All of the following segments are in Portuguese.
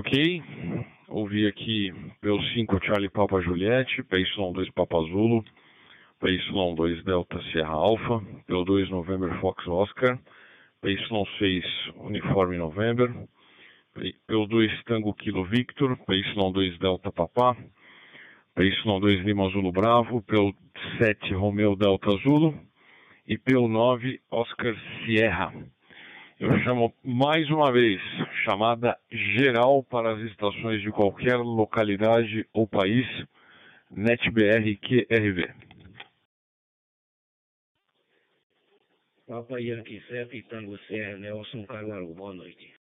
Ok, ouvi aqui PO5 Charlie Papa Juliette, PY2 Papa Zulu, PY2 Delta Sierra Alpha, PO2 November Fox Oscar, PY6 Uniforme November, PO2 Tango Kilo Victor, PY2 Delta Papá, PY2 Lima Zulu Bravo, PO7 Romeo Delta Zulu e PO9 Oscar Sierra. Eu chamo mais uma vez, chamada geral para as estações de qualquer localidade ou país, NetBR QRV. Papa Yankee 7 Tango Serra Nelson Caruaru, boa noite.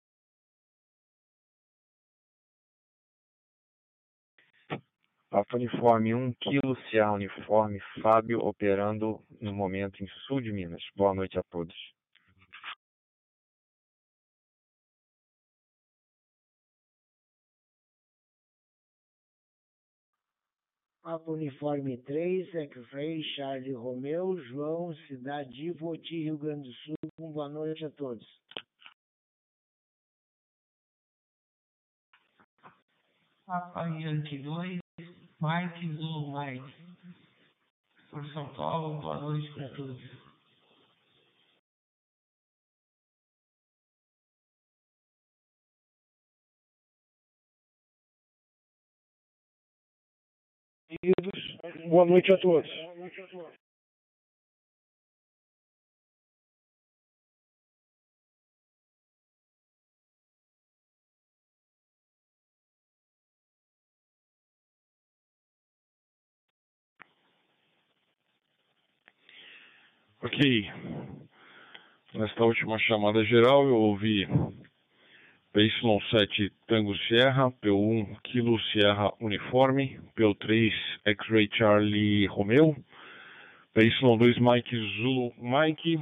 Papa Uniforme 1 Kilo Sierra Uniforme Fábio operando no momento em sul de Minas. Boa noite a todos. Uniforme 3, X-Ray, Charlie Romeu, João, Cidade Voti, Rio Grande do Sul. Boa noite a todos. Yankee 2, Mike Zulu Mike. Por São Paulo, boa noite para todos. Boa noite a todos. Ok. Nesta última chamada geral eu ouvi PY7 Tango Sierra, P1 Kilo Sierra Uniforme, P3 X-Ray Charlie Romeo, PY2 Mike Zulu Mike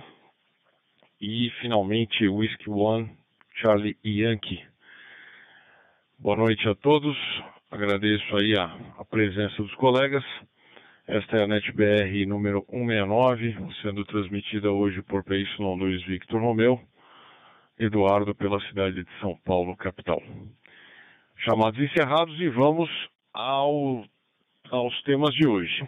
e finalmente Whiskey One Charlie Yankee. Boa noite a todos, agradeço aí a, a presença dos colegas. Esta é a NetBR número 169, sendo transmitida hoje por PY2 Victor Romeu, Eduardo pela cidade de São Paulo, capital. Chamados encerrados e vamos ao, aos temas de hoje.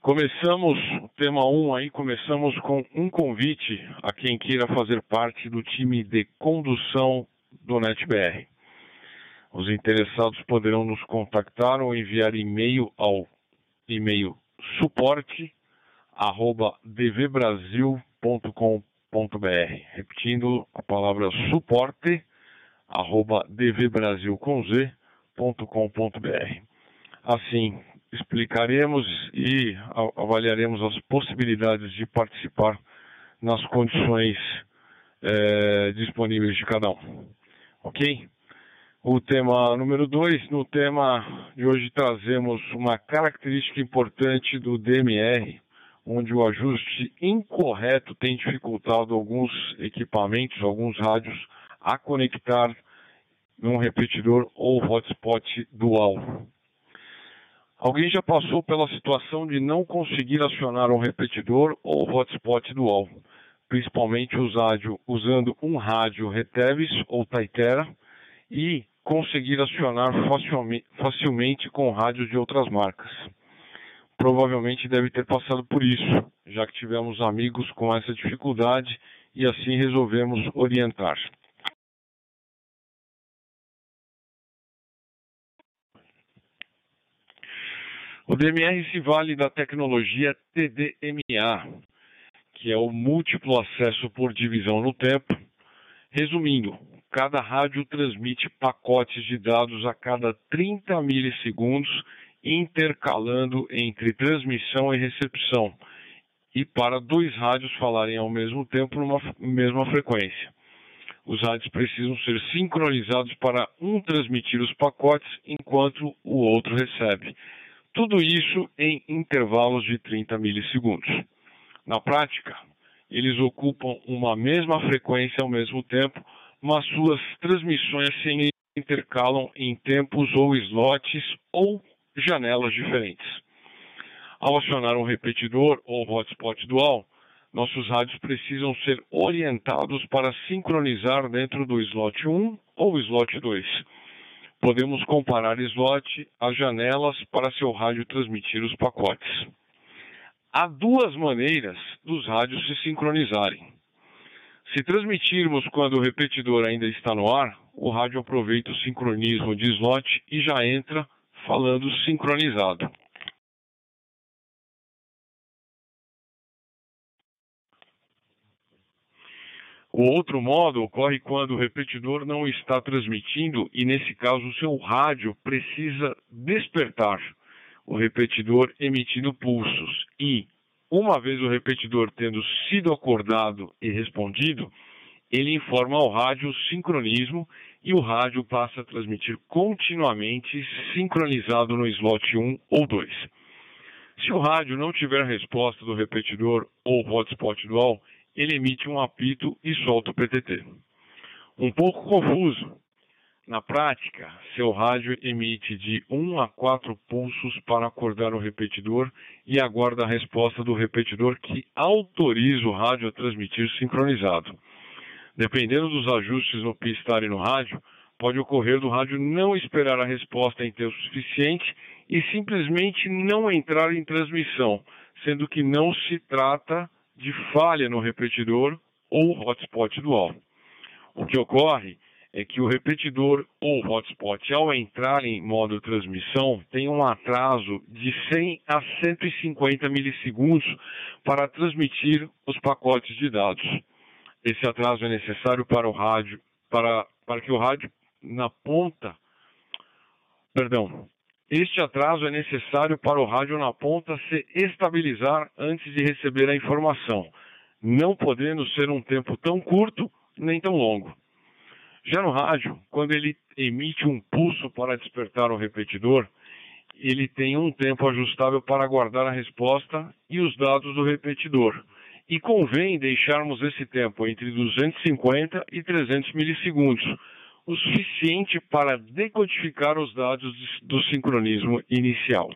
Começamos, o tema 1 aí, começamos com um convite a quem queira fazer parte do time de condução do NetBR. Os interessados poderão nos contactar ou enviar e-mail ao e-mail suporte arroba dvbrasil.com.br repetindo a palavra suporte arroba dvbrasil.com.br assim explicaremos e avaliaremos as possibilidades de participar nas condições eh, disponíveis de cada um ok? o tema número 2. No tema de hoje trazemos uma característica importante do DMR, onde o ajuste incorreto tem dificultado alguns equipamentos, alguns rádios, a conectar num repetidor ou hotspot dual. Alguém já passou pela situação de não conseguir acionar um repetidor ou hotspot dual, principalmente usando um rádio Retevis ou Taitera e conseguir acionar facilmente com rádios de outras marcas. Provavelmente deve ter passado por isso, já que tivemos amigos com essa dificuldade e assim resolvemos orientar. O DMR se vale da tecnologia TDMA, que é o múltiplo acesso por divisão no tempo. Resumindo, cada rádio transmite pacotes de dados a cada 30 milissegundos, intercalando entre transmissão e recepção, e para dois rádios falarem ao mesmo tempo numa mesma frequência. Os rádios precisam ser sincronizados para um transmitir os pacotes enquanto o outro recebe. Tudo isso em intervalos de 30 milissegundos. Na prática, eles ocupam uma mesma frequência ao mesmo tempo, mas suas transmissões se intercalam em tempos ou slots ou janelas diferentes. Ao acionar um repetidor ou hotspot dual, nossos rádios precisam ser orientados para sincronizar dentro do slot 1 ou slot 2. podemos comparar slot às janelas para seu rádio transmitir os pacotes. Há duas maneiras dos rádios se sincronizarem. Se transmitirmos quando o repetidor ainda está no ar, o rádio aproveita o sincronismo de slot e já entra falando sincronizado. O outro modo ocorre quando o repetidor não está transmitindo e, nesse caso, o seu rádio precisa despertar o repetidor emitindo pulsos. E, uma vez o repetidor tendo sido acordado e respondido, ele informa ao rádio o sincronismo e o rádio passa a transmitir continuamente sincronizado no slot 1 ou 2. Se o rádio não tiver resposta do repetidor ou hotspot dual, ele emite um apito e solta o PTT. Um pouco confuso. Na prática, seu rádio emite de 1 a 4 pulsos para acordar o repetidor e aguarda a resposta do repetidor que autoriza o rádio a transmitir sincronizado. Dependendo dos ajustes no pistar e no rádio, pode ocorrer do rádio não esperar a resposta em tempo suficiente e simplesmente não entrar em transmissão, sendo que não se trata de falha no repetidor ou hotspot dual. O que ocorre é que o repetidor ou hotspot, ao entrar em modo transmissão, tem um atraso de 100 a 150 milissegundos para transmitir os pacotes de dados. Esse atraso é necessário para o rádio, para, para que o rádio na ponta, perdão, este atraso é necessário para o rádio na ponta se estabilizar antes de receber a informação, não podendo ser um tempo tão curto nem tão longo. Já no rádio, quando ele emite um pulso para despertar o repetidor, ele tem um tempo ajustável para guardar a resposta e os dados do repetidor. E convém deixarmos esse tempo entre 250 e 300 milissegundos, o suficiente para decodificar os dados do sincronismo inicial.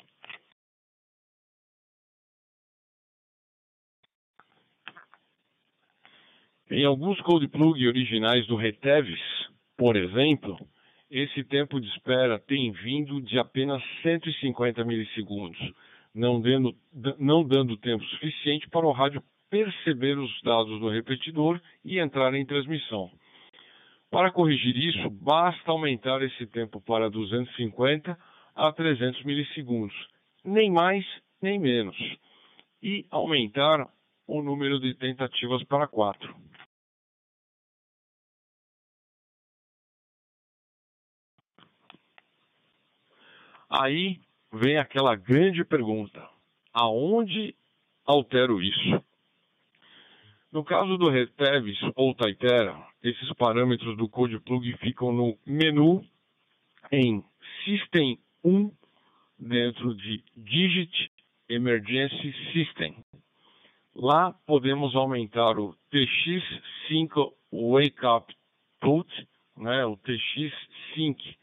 Em alguns code plug originais do Retevis, por exemplo, esse tempo de espera tem vindo de apenas 150 milissegundos, não não dando tempo suficiente para o rádio perceber os dados do repetidor e entrar em transmissão. Para corrigir isso, basta aumentar esse tempo para 250 a 300 milissegundos, nem mais nem menos, e aumentar o número de tentativas para 4. Aí vem aquela grande pergunta: aonde altero isso? No caso do Retevis ou Taitera, esses parâmetros do code plug ficam no menu em System 1 dentro de Digit Emergency System. Lá podemos aumentar o TX5 Wake Up Put, né, o TX Sync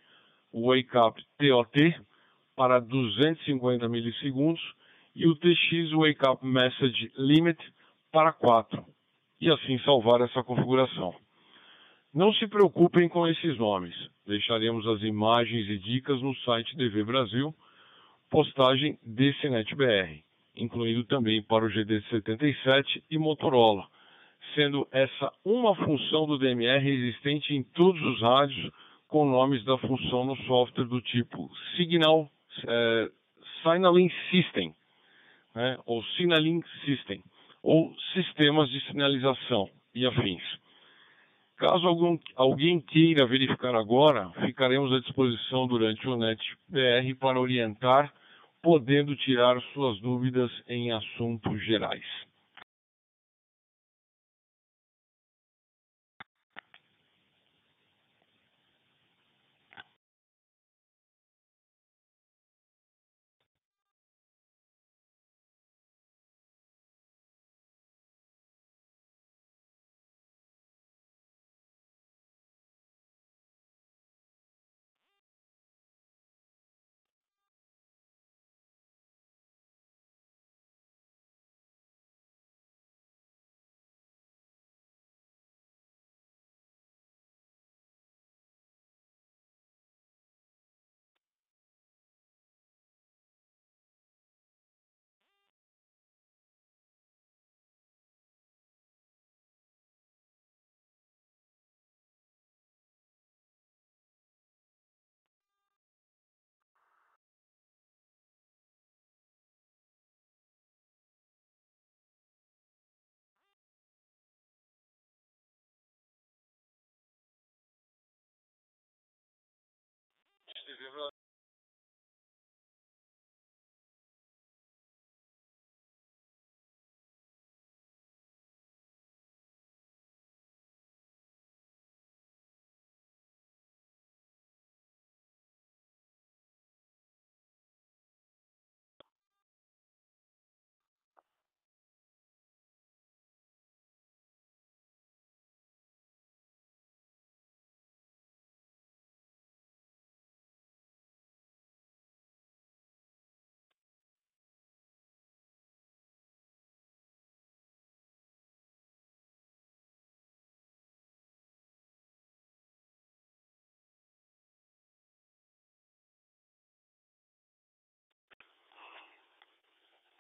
Wake Up TOT para 250 milissegundos e o TX Wake Up Message Limit para 4 e assim salvar essa configuração. Não se preocupem com esses nomes, deixaremos as imagens e dicas no site DV Brasil, postagem DCNetBR, incluindo também para o GD77 e Motorola, sendo essa uma função do DMR existente em todos os rádios com nomes da função no software do tipo Signal é, Signaling System, né, ou Signaling System ou sistemas de sinalização e afins. Caso algum, alguém queira verificar agora, ficaremos à disposição durante o NetBR para orientar, podendo tirar suas dúvidas em assuntos gerais.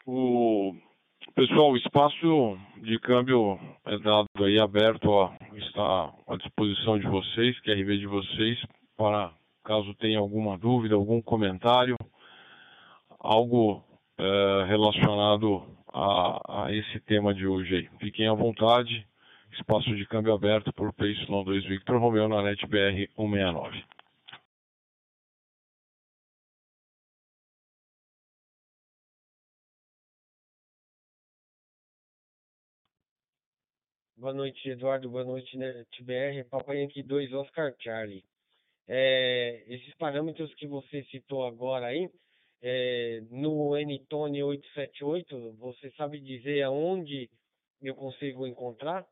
O pessoal, o espaço de câmbio é dado aí aberto, ó, está à disposição de vocês, QRV de vocês, para caso tenha alguma dúvida, algum comentário, algo é, relacionado a, a, esse tema de hoje aí. Fiquem à vontade, espaço de câmbio aberto por PY2 Victor Romeo na NetBR 169. Boa noite, Eduardo. Boa noite, NetBR. Papai Yankee 2, Oscar Charlie. É, esses parâmetros que você citou agora aí, é, no N-Tone 878, você sabe dizer aonde eu consigo encontrar?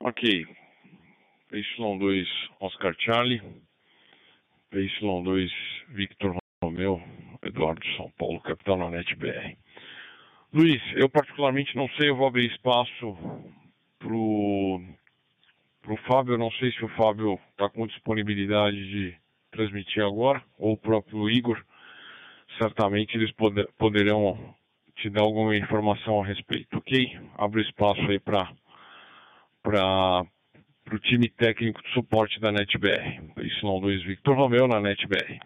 Ok. PY2 Oscar Charlie, PY2 Victor Romeu, Eduardo São Paulo, capital na NetBR. Luiz, eu particularmente não sei, eu vou abrir espaço pro para o Fábio, não sei se o Fábio está com disponibilidade de transmitir agora, ou o próprio Igor, certamente eles poder, poderão te dar alguma informação a respeito, ok? Abro espaço aí para o time técnico de suporte da NetBR, Y2 Victor Romeu na NetBR.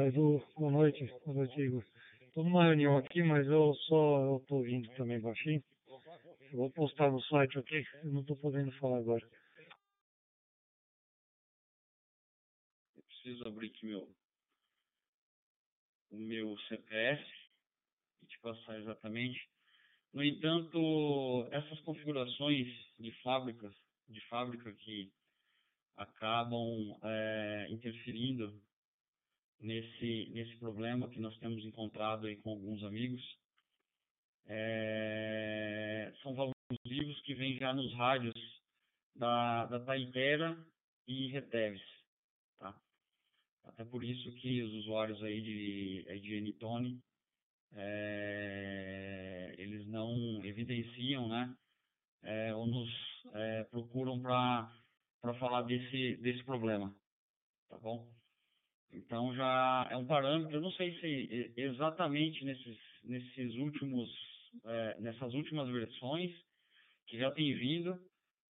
Mas o, boa noite, Igor. Estou numa reunião aqui, mas eu só estou ouvindo também baixinho. Eu vou postar no site, ok? Eu não estou podendo falar agora. Eu preciso abrir aqui meu, o meu CPF e te passar exatamente. No entanto, essas configurações de fábrica, de fábrica que acabam é, interferindo nesse, nesse problema que nós temos encontrado aí com alguns amigos. É, são valores vivos que vêm já nos rádios da, da Taitera e Reteves. Tá? Até por isso que os usuários aí de, de N-Tone, é, eles não evidenciam, né? É, ou nos é, procuram para falar desse, desse problema. Tá bom? Então já é um parâmetro, eu não sei se exatamente nesses, nesses últimos, é, nessas últimas versões que já tem vindo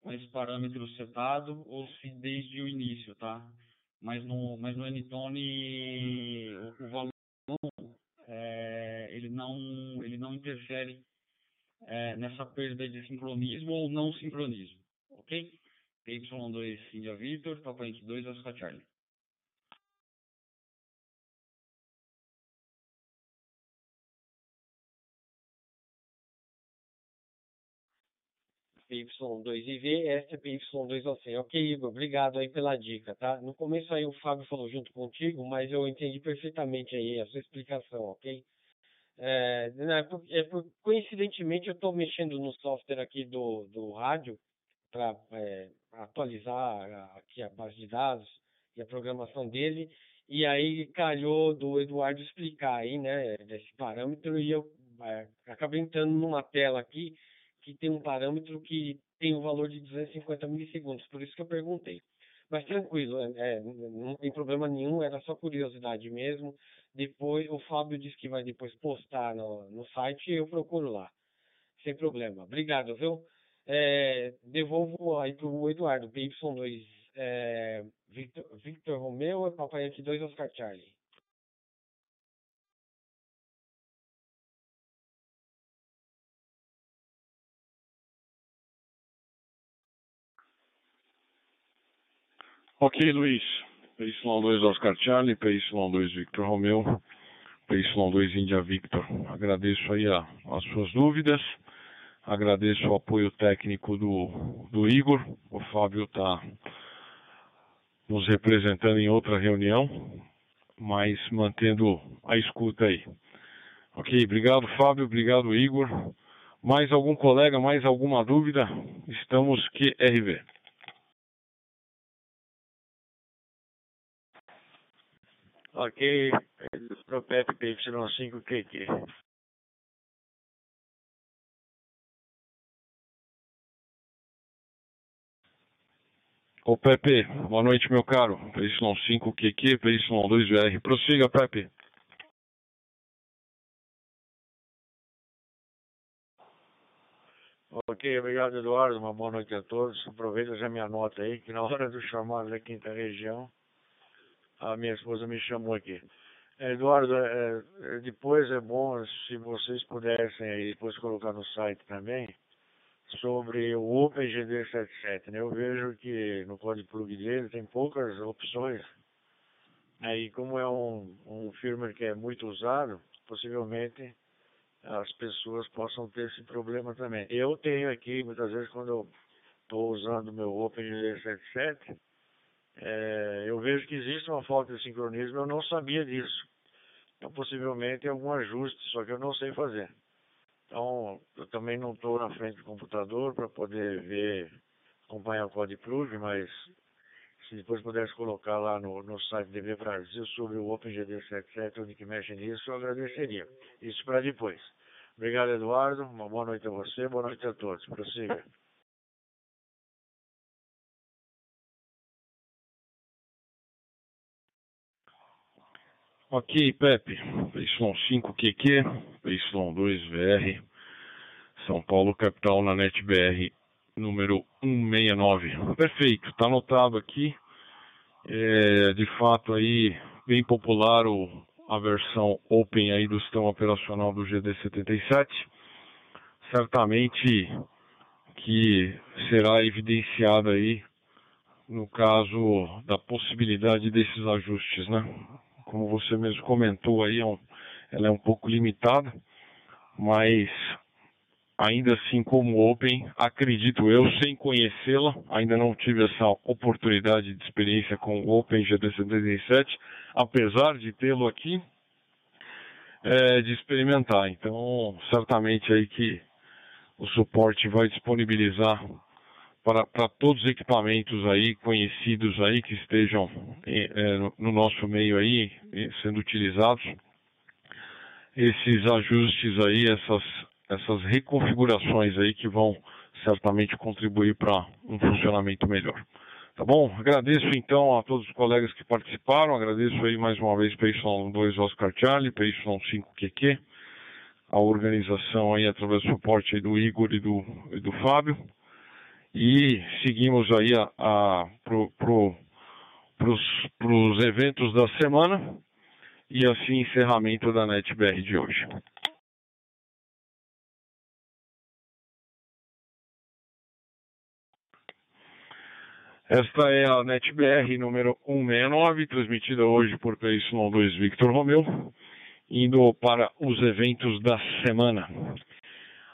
com esse parâmetro setado ou se desde o início, tá? Mas no, mas no N-Tone o, o valor é, ele não ele não interfere é, nessa perda de sincronismo ou não sincronismo, ok? PY2 India Victor, Papai 2 Oscar Charlie. PY2IV, SPY2OC. Ok, Igor, obrigado aí pela dica, tá? No começo aí o Fábio falou junto contigo, mas eu entendi perfeitamente aí a sua explicação, ok? É, né, é, coincidentemente eu estou mexendo no software aqui do, do rádio para é, atualizar aqui a base de dados e a programação dele, e aí calhou do Eduardo explicar aí, né, desse parâmetro, e eu é, acabei entrando numa tela aqui que tem um parâmetro que tem o um valor de 250 milissegundos, por isso que eu perguntei. Mas tranquilo, é, é, não tem problema nenhum, era só curiosidade mesmo. Depois, o Fábio disse que vai depois postar no, no site e eu procuro lá. Sem problema. Obrigado, viu? É, devolvo aí pro Eduardo, PY2 é, Victor, Victor Romeu, Papai Yankee 2 Oscar Charlie. Ok, Luiz. PY2 Oscar Charlie, PY2 Victor Romeu, PY2 India Victor. Agradeço aí a, as suas dúvidas, agradeço o apoio técnico do, do Igor. O Fábio está nos representando em outra reunião, mas mantendo a escuta aí. Ok, obrigado Fábio, obrigado Igor. Mais algum colega, mais alguma dúvida? Estamos QRV. Ok, pro Pepe PY5QQ. Ô Pepe, boa noite meu caro. PY5QQ, PY2VR. Prossiga, Pepe. Ok, obrigado Eduardo, uma boa noite a todos. Aproveita já minha nota aí, que na hora do chamado da quinta região, a minha esposa me chamou aqui. Eduardo, é, é, depois é bom se vocês pudessem aí depois colocar no site também sobre o OpenGD77. Né? Eu vejo que no código plug dele tem poucas opções. Aí como é um, um firmware que é muito usado, possivelmente as pessoas possam ter esse problema também. Eu tenho aqui, muitas vezes, quando eu estou usando meu OpenGD77, é, eu vejo que existe uma falta de sincronismo, eu não sabia disso. Então, possivelmente, algum ajuste, só que eu não sei fazer. Então, eu também não estou na frente do computador para poder ver, acompanhar o Code Plug, mas se depois pudesse colocar lá no, no site DB Brasil sobre o OpenGD77, onde que mexe nisso, eu agradeceria. Isso para depois. Obrigado, Eduardo. Uma boa noite a você, boa noite a todos. Prossiga. Ok, Pepe. PY5QQ, PY2VR, São Paulo, capital, na NetBR, número 169. Perfeito, está anotado aqui. É, de fato, aí, bem popular o, a versão Open aí do sistema operacional do GD77. Certamente que será evidenciado aí no caso da possibilidade desses ajustes, né? Como você mesmo comentou aí, é ela é um pouco limitada, mas ainda assim como Open, acredito eu, sem conhecê-la, ainda não tive essa oportunidade de experiência com o Open GT77, apesar de tê-lo aqui, é, de experimentar. Então, certamente aí que o suporte vai disponibilizar para, todos os equipamentos aí conhecidos aí que estejam é, no nosso meio aí sendo utilizados. Esses ajustes aí essas essas reconfigurações aí que vão certamente contribuir para um funcionamento melhor. Tá bom? Agradeço então a todos os colegas que participaram. Agradeço aí mais uma vez PY2 Oscar Charlie PY5 QQ a organização aí através do suporte do Igor e do, e do Fábio e seguimos aí a, a pro, pro, para os eventos da semana e assim encerramento da NetBR de hoje. Esta é a NetBR número 169, transmitida hoje por PY2 Victor Romeu, indo para os eventos da semana.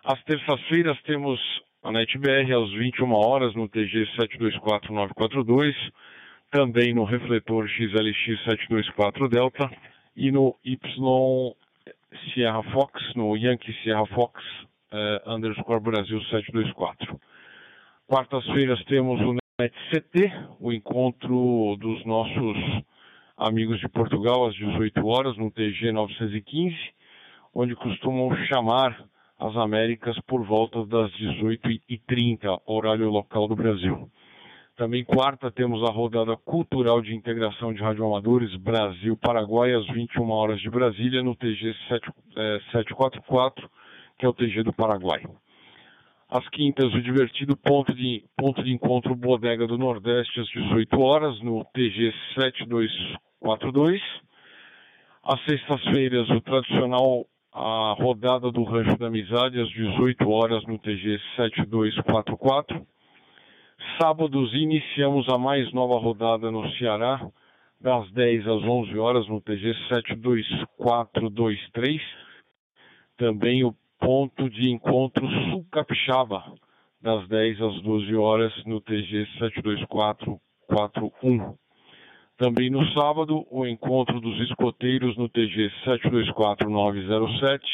Às terças-feiras temos a NetBR às 21 horas no TG 724942, também no refletor XLX 724 Delta e no Y Sierra Fox, no Yankee Sierra Fox uh, underscore Brasil 724. Quartas-feiras temos o NetCT, o encontro dos nossos amigos de Portugal às 18 horas no TG 915, onde costumam chamar as Américas por volta das 18h30, horário local do Brasil. Também quarta temos a rodada cultural de integração de radioamadores Brasil-Paraguai às 21 horas de Brasília no TG 744, que é o TG do Paraguai. Às quintas, o divertido ponto de, ponto de encontro Bodega do Nordeste às 18 horas no TG 7242. Às sextas-feiras, o tradicional a rodada do Rancho da Amizade às 18 horas no TG 7244. Sábados iniciamos a mais nova rodada no Ceará, das 10 às 11 horas no TG 72423. Também o ponto de encontro Sul Capixaba, das 10 às 12 horas no TG 72441. Também no sábado, o encontro dos escoteiros no TG 724907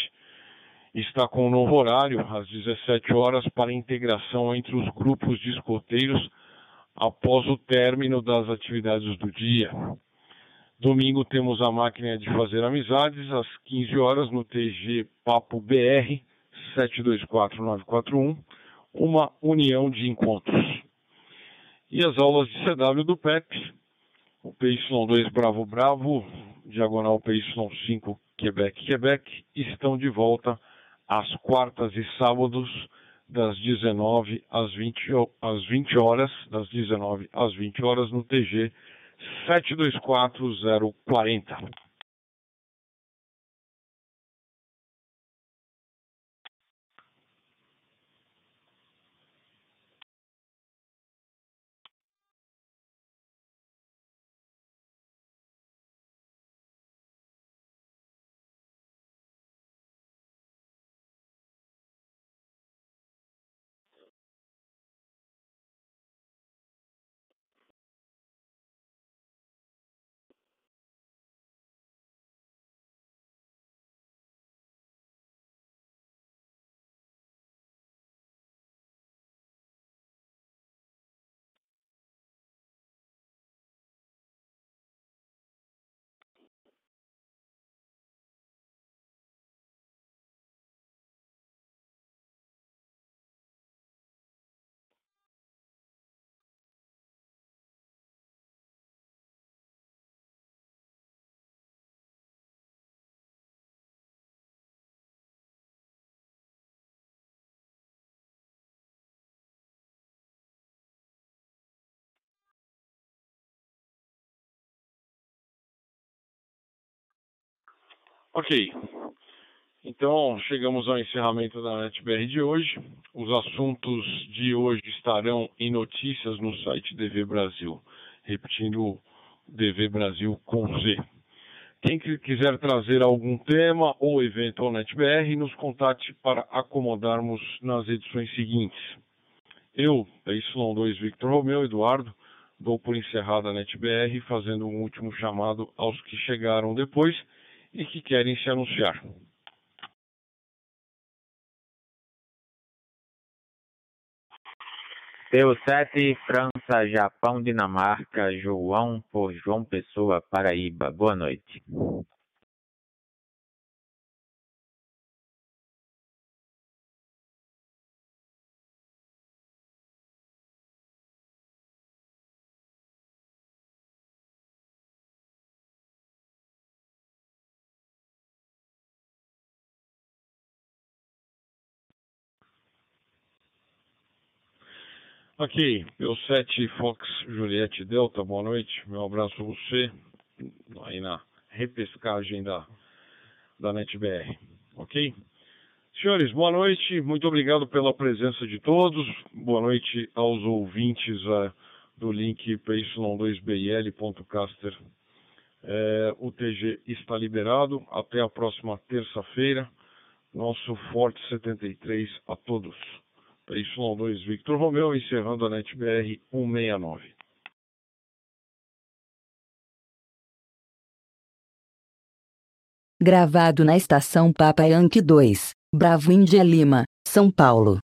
está com um novo horário, às 17 horas, para integração entre os grupos de escoteiros após o término das atividades do dia. Domingo temos a máquina de fazer amizades às 15 horas no TG Papo BR 724941, uma união de encontros. E as aulas de CW do PEP, o PY2 Bravo Bravo, diagonal PY5 Quebec Quebec, estão de volta às quartas e sábados das 19 às 20, às 20 horas, das 19 às 20 horas no TG 724040. Ok. Então, chegamos ao encerramento da NetBR de hoje. Os assuntos de hoje estarão em notícias no site DV Brasil. Repetindo, DV Brasil com Z. Quem quiser trazer algum tema ou evento ao NetBR, nos contate para acomodarmos nas edições seguintes. Eu, da Y2 Victor Romeu Eduardo, dou por encerrada a NetBR, fazendo um último chamado aos que chegaram depois e que querem se anunciar. P7, França, Japão, Dinamarca, João por João Pessoa, Paraíba. Boa noite. Ok, meu 7 Fox Juliette Delta, boa noite. Meu abraço a você aí na repescagem da, da NetBR. Ok? Senhores, boa noite. Muito obrigado pela presença de todos. Boa noite aos ouvintes uh, do link py2bil.caster. É, o TG está liberado. Até a próxima terça-feira. Nosso Forte 73 a todos. Y2 Victor Romeu, encerrando a NetBR 169. Gravado na estação Papa Yankee 2, Bravo Índia Lima, São Paulo.